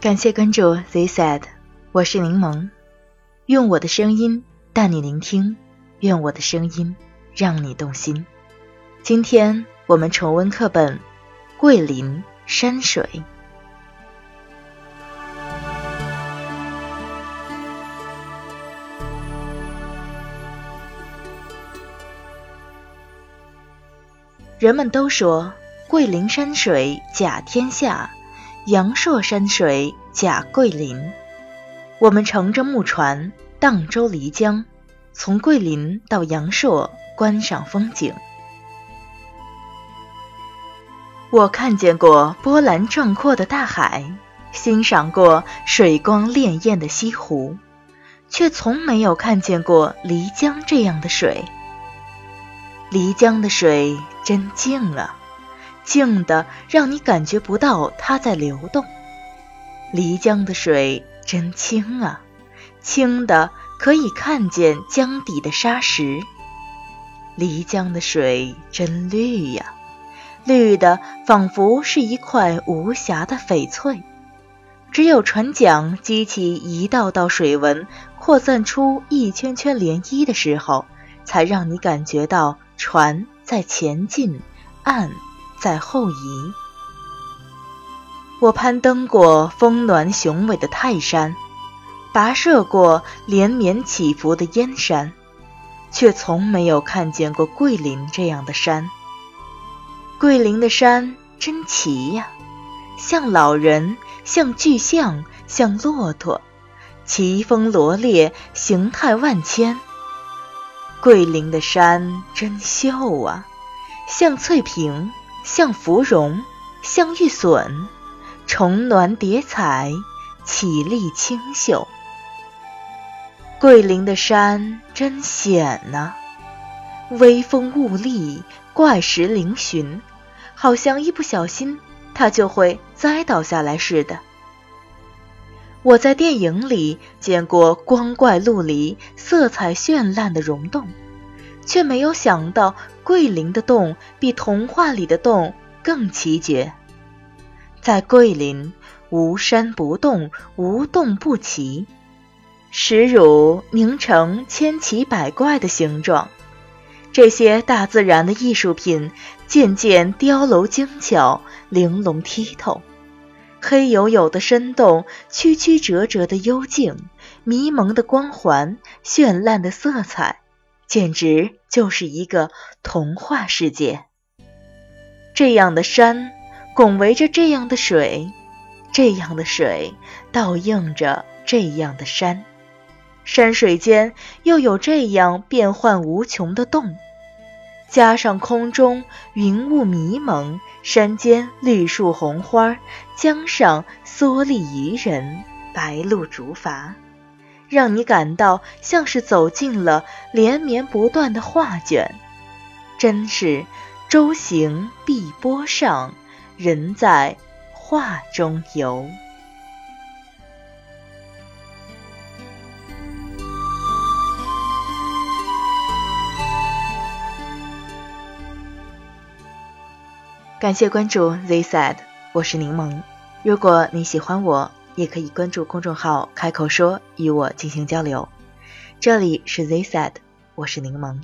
感谢关注 Z Said，我是柠檬，用我的声音带你聆听，愿我的声音让你动心。今天我们重温课本《桂林山水》。人们都说桂林山水甲天下，阳朔山水甲桂林。我们乘着木船荡舟漓江，从桂林到阳朔观赏风景。我看见过波澜壮阔的大海，欣赏过水光潋滟的西湖，却从没有看见过漓江这样的水。漓江的水真静啊，静的让你感觉不到它在流动。漓江的水真清啊，清的可以看见江底的沙石。漓江的水真绿呀，绿的仿佛是一块无瑕的翡翠。只有船桨激起一道道水纹，扩散出一圈圈涟漪的时候，才让你感觉到。船在前进，岸在后移。我攀登过峰峦雄伟的泰山，跋涉过连绵起伏的燕山，却从没有看见过桂林这样的山。桂林的山真奇呀，像老人，像巨象，像骆驼，奇峰罗列，形态万千。桂林的山真秀啊，像翠屏，像芙蓉，像玉笋，重峦叠彩，绮丽清秀。桂林的山真险呐，微风兀立，怪石嶙峋，好像一不小心它就会栽倒下来似的。我在电影里见过光怪陆离、色彩绚烂的溶洞，却没有想到桂林的洞比童话里的洞更奇绝。在桂林，无山不洞，无洞不奇，石乳凝成千奇百怪的形状。这些大自然的艺术品渐渐雕镂精巧，玲珑剔透。黑黝黝的深洞，曲曲折折的幽静，迷蒙的光环，绚烂的色彩，简直就是一个童话世界。这样的山，拱围着这样的水，这样的水倒映着这样的山，山水间又有这样变幻无穷的洞。加上空中云雾迷蒙，山间绿树红花，江上蓑笠渔人，白鹭竹筏，让你感到像是走进了连绵不断的画卷。真是舟行碧波上，人在画中游。感谢关注 Z Said，我是柠檬。如果你喜欢我，也可以关注公众号“开口说”与我进行交流。这里是 Z Said，我是柠檬。